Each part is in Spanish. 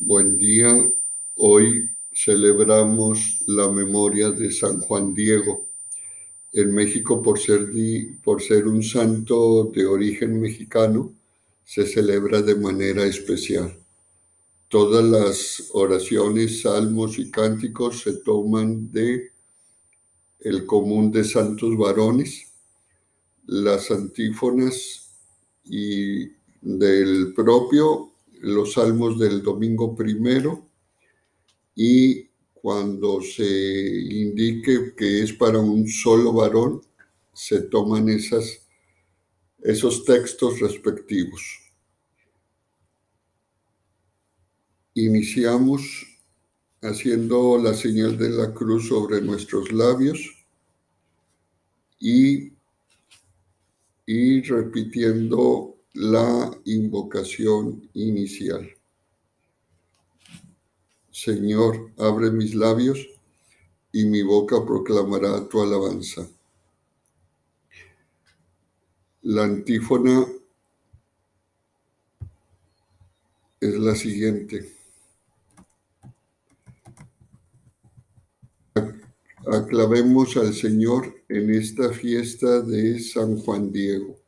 Buen día. Hoy celebramos la memoria de San Juan Diego. En México, por ser, por ser un santo de origen mexicano, se celebra de manera especial. Todas las oraciones, salmos y cánticos se toman de el común de santos varones, las antífonas y del propio los salmos del domingo primero y cuando se indique que es para un solo varón, se toman esas, esos textos respectivos. Iniciamos haciendo la señal de la cruz sobre nuestros labios y, y repitiendo la invocación inicial. Señor, abre mis labios y mi boca proclamará tu alabanza. La antífona es la siguiente. Aclavemos al Señor en esta fiesta de San Juan Diego.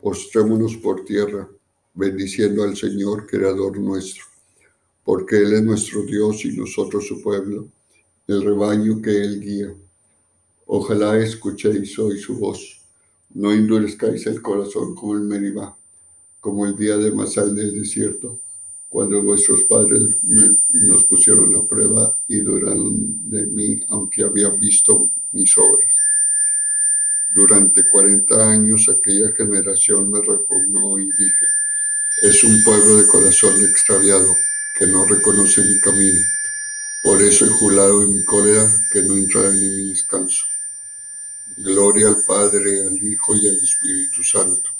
Postrémonos por tierra, bendiciendo al Señor, Creador nuestro, porque Él es nuestro Dios y nosotros su pueblo, el rebaño que Él guía. Ojalá escuchéis hoy su voz, no endurezcáis el corazón como el Meribá, como el día de Masal del desierto, cuando vuestros padres nos pusieron a prueba y duraron de mí, aunque habían visto mis obras. Durante cuarenta años aquella generación me repugnó y dije, es un pueblo de corazón extraviado que no reconoce mi camino. Por eso he jurado en mi cólera que no entrarán en mi descanso. Gloria al Padre, al Hijo y al Espíritu Santo,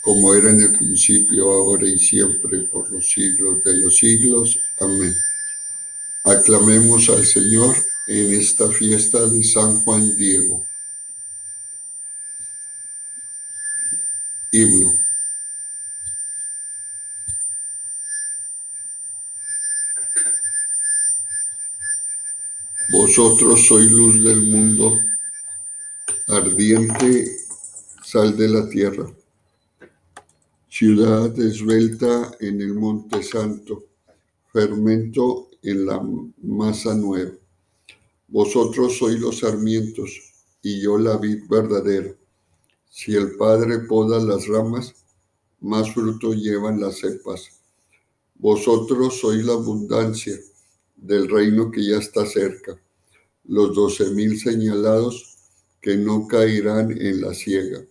como era en el principio, ahora y siempre, por los siglos de los siglos. Amén. Aclamemos al Señor en esta fiesta de San Juan Diego. Vosotros sois luz del mundo, ardiente sal de la tierra, ciudad esbelta en el monte santo, fermento en la masa nueva. Vosotros sois los sarmientos y yo la vid verdadera. Si el Padre poda las ramas, más fruto llevan las cepas. Vosotros sois la abundancia del reino que ya está cerca, los doce mil señalados que no caerán en la ciega.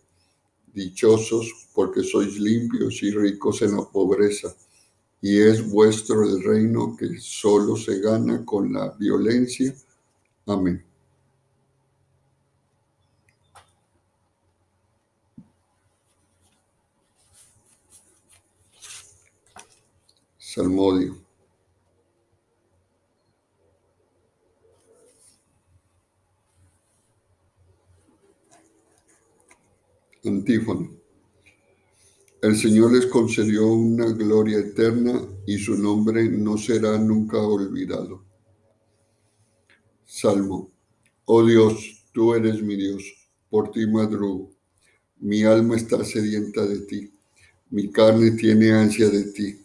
Dichosos porque sois limpios y ricos en la pobreza, y es vuestro el reino que solo se gana con la violencia. Amén. Salmodio. Antífono. El Señor les concedió una gloria eterna y su nombre no será nunca olvidado. Salmo. Oh Dios, tú eres mi Dios, por ti madrugo. Mi alma está sedienta de ti, mi carne tiene ansia de ti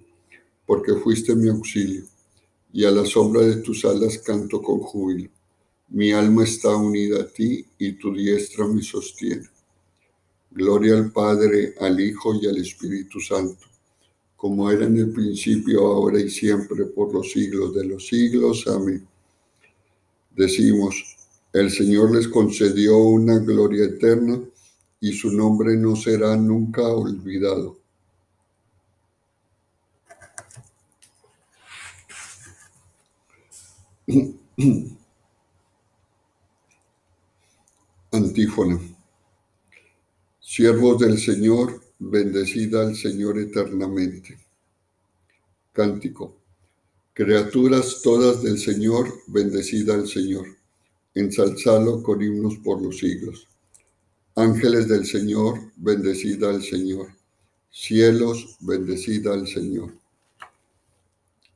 porque fuiste mi auxilio, y a la sombra de tus alas canto con júbilo. Mi alma está unida a ti y tu diestra me sostiene. Gloria al Padre, al Hijo y al Espíritu Santo, como era en el principio, ahora y siempre, por los siglos de los siglos. Amén. Decimos, el Señor les concedió una gloria eterna y su nombre no será nunca olvidado. Antífona. Siervos del Señor, bendecida al Señor eternamente. Cántico. Criaturas todas del Señor, bendecida al Señor. Ensalzalo con himnos por los siglos. Ángeles del Señor, bendecida al Señor. Cielos, bendecida al Señor.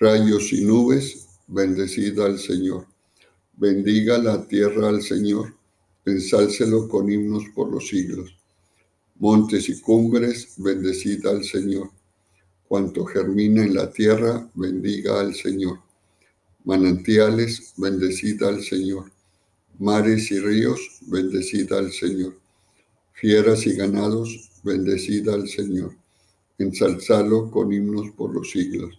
Rayos y nubes, bendecida al Señor. Bendiga la tierra al Señor, ensálcelo con himnos por los siglos. Montes y cumbres, bendecida al Señor. Cuanto germina en la tierra, bendiga al Señor. Manantiales, bendecida al Señor. Mares y ríos, bendecida al Señor fieras y ganados, bendecida al Señor, ensalzalo con himnos por los siglos.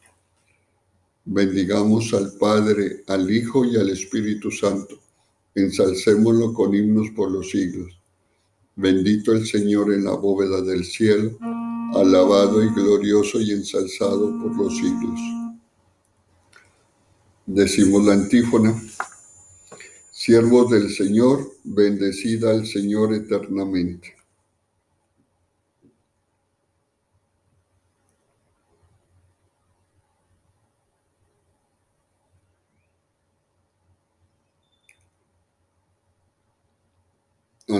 Bendigamos al Padre, al Hijo y al Espíritu Santo, ensalcémoslo con himnos por los siglos. Bendito el Señor en la bóveda del cielo, alabado y glorioso y ensalzado por los siglos. Decimos la antífona. Siervos del Señor, bendecida al Señor eternamente.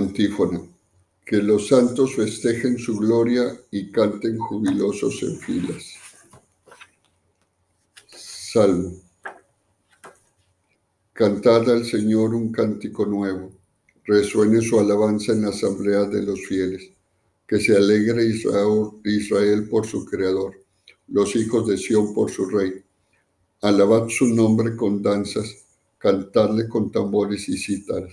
Antífona. Que los santos festejen su gloria y canten jubilosos en filas. Salmo. Cantad al Señor un cántico nuevo, resuene su alabanza en la asamblea de los fieles, que se alegre Israel, por su Creador, los hijos de Sión por su Rey. Alabad su nombre con danzas, cantadle con tambores y cítaras,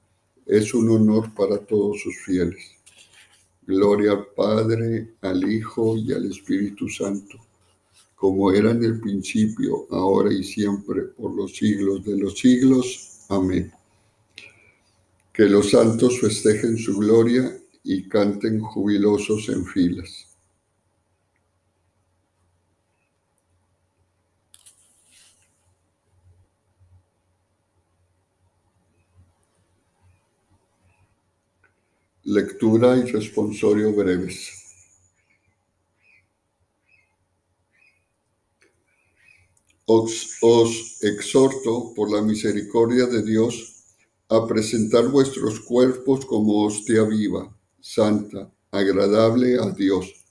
es un honor para todos sus fieles. Gloria al Padre, al Hijo y al Espíritu Santo como era en el principio, ahora y siempre, por los siglos de los siglos. Amén. Que los santos festejen su gloria y canten jubilosos en filas. Lectura y responsorio breves. Os, os, exhorto por la misericordia de Dios a presentar vuestros cuerpos como hostia viva, santa, agradable a Dios.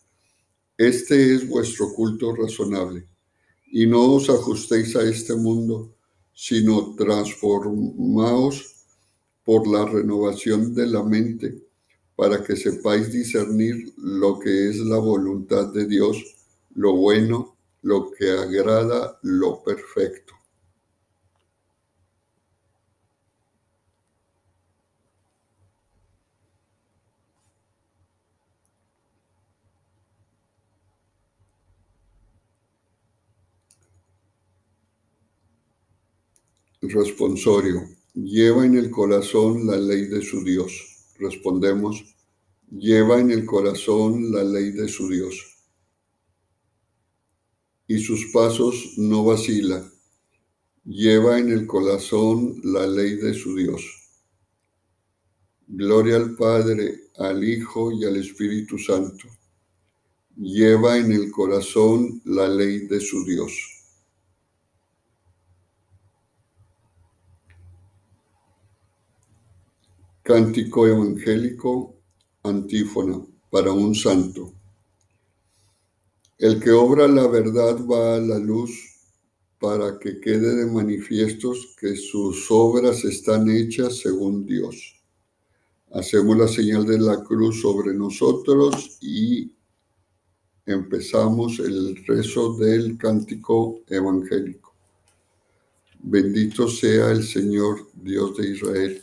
Este es vuestro culto razonable. Y no os ajustéis a este mundo, sino transformaos por la renovación de la mente para que sepáis discernir lo que es la voluntad de Dios, lo bueno, lo que agrada, lo perfecto. Responsorio. Lleva en el corazón la ley de su Dios respondemos, lleva en el corazón la ley de su Dios. Y sus pasos no vacila, lleva en el corazón la ley de su Dios. Gloria al Padre, al Hijo y al Espíritu Santo. Lleva en el corazón la ley de su Dios. Cántico evangélico, antífona, para un santo. El que obra la verdad va a la luz para que quede de manifiestos que sus obras están hechas según Dios. Hacemos la señal de la cruz sobre nosotros y empezamos el rezo del cántico evangélico. Bendito sea el Señor Dios de Israel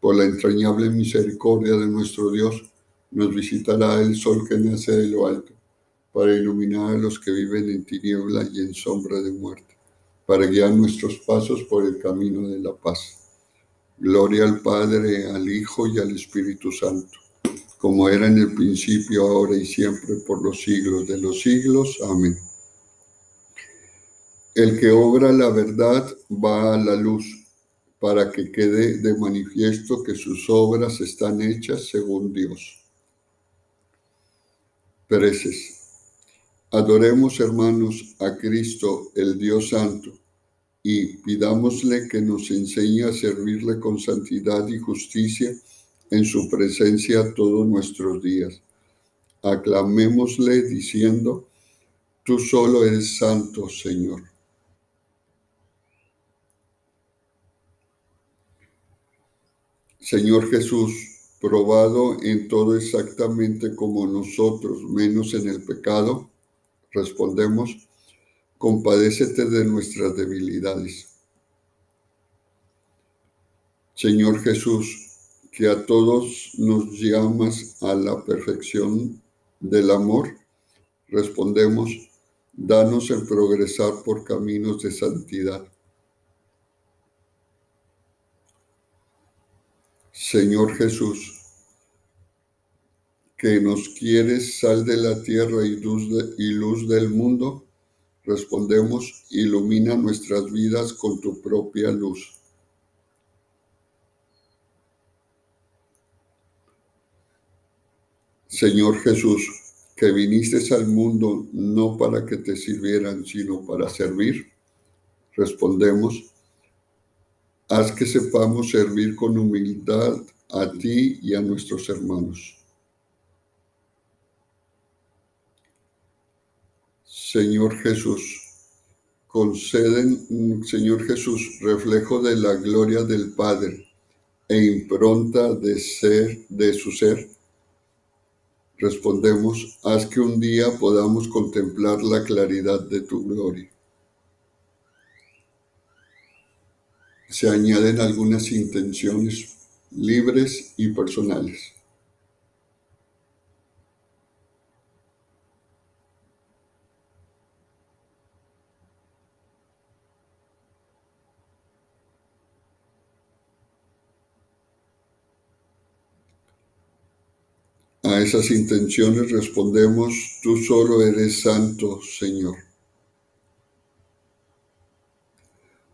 por la entrañable misericordia de nuestro Dios, nos visitará el sol que nace de lo alto, para iluminar a los que viven en tiniebla y en sombra de muerte, para guiar nuestros pasos por el camino de la paz. Gloria al Padre, al Hijo y al Espíritu Santo, como era en el principio, ahora y siempre, por los siglos de los siglos. Amén. El que obra la verdad va a la luz para que quede de manifiesto que sus obras están hechas según Dios. Preces. Adoremos, hermanos, a Cristo, el Dios Santo, y pidámosle que nos enseñe a servirle con santidad y justicia en su presencia todos nuestros días. Aclamémosle diciendo, Tú solo eres santo, Señor. Señor Jesús, probado en todo exactamente como nosotros, menos en el pecado, respondemos, compadécete de nuestras debilidades. Señor Jesús, que a todos nos llamas a la perfección del amor, respondemos, danos el progresar por caminos de santidad Señor Jesús, que nos quieres sal de la tierra y luz, y luz del mundo, respondemos, ilumina nuestras vidas con tu propia luz. Señor Jesús, que viniste al mundo no para que te sirvieran, sino para servir, respondemos, Haz que sepamos servir con humildad a ti y a nuestros hermanos. Señor Jesús, conceden, Señor Jesús, reflejo de la gloria del Padre e impronta de ser de su ser. Respondemos, haz que un día podamos contemplar la claridad de tu gloria. Se añaden algunas intenciones libres y personales. A esas intenciones respondemos, tú solo eres santo, Señor.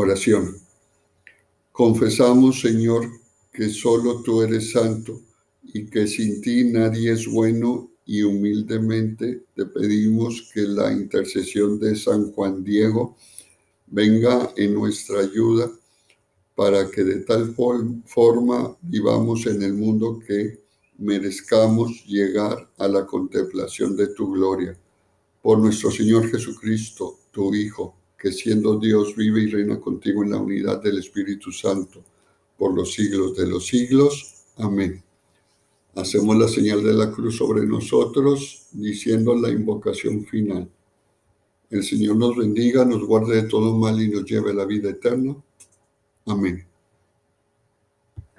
Oración. Confesamos, Señor, que solo tú eres santo y que sin ti nadie es bueno y humildemente te pedimos que la intercesión de San Juan Diego venga en nuestra ayuda para que de tal forma vivamos en el mundo que merezcamos llegar a la contemplación de tu gloria. Por nuestro Señor Jesucristo, tu Hijo, que siendo Dios vive y reina contigo en la unidad del Espíritu Santo, por los siglos de los siglos. Amén. Hacemos la señal de la cruz sobre nosotros, diciendo la invocación final. El Señor nos bendiga, nos guarde de todo mal y nos lleve a la vida eterna. Amén.